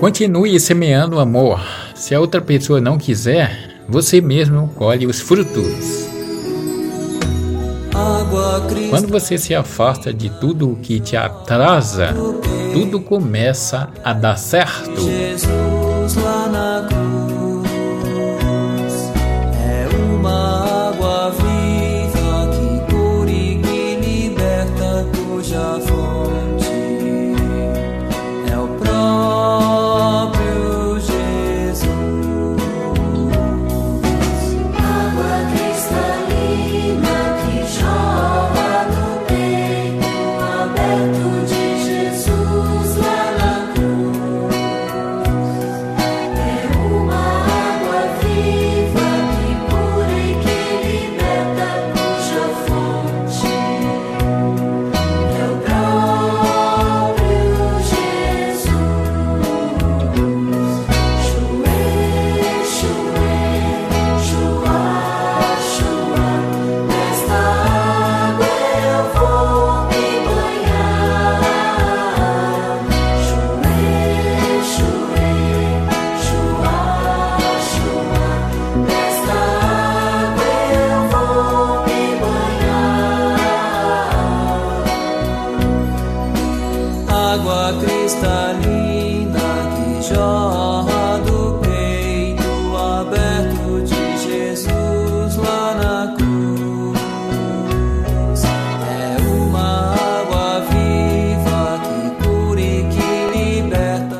Continue semeando amor. Se a outra pessoa não quiser, você mesmo colhe os frutos. Quando você se afasta de tudo o que te atrasa, tudo começa a dar certo. água cristalina que jorra.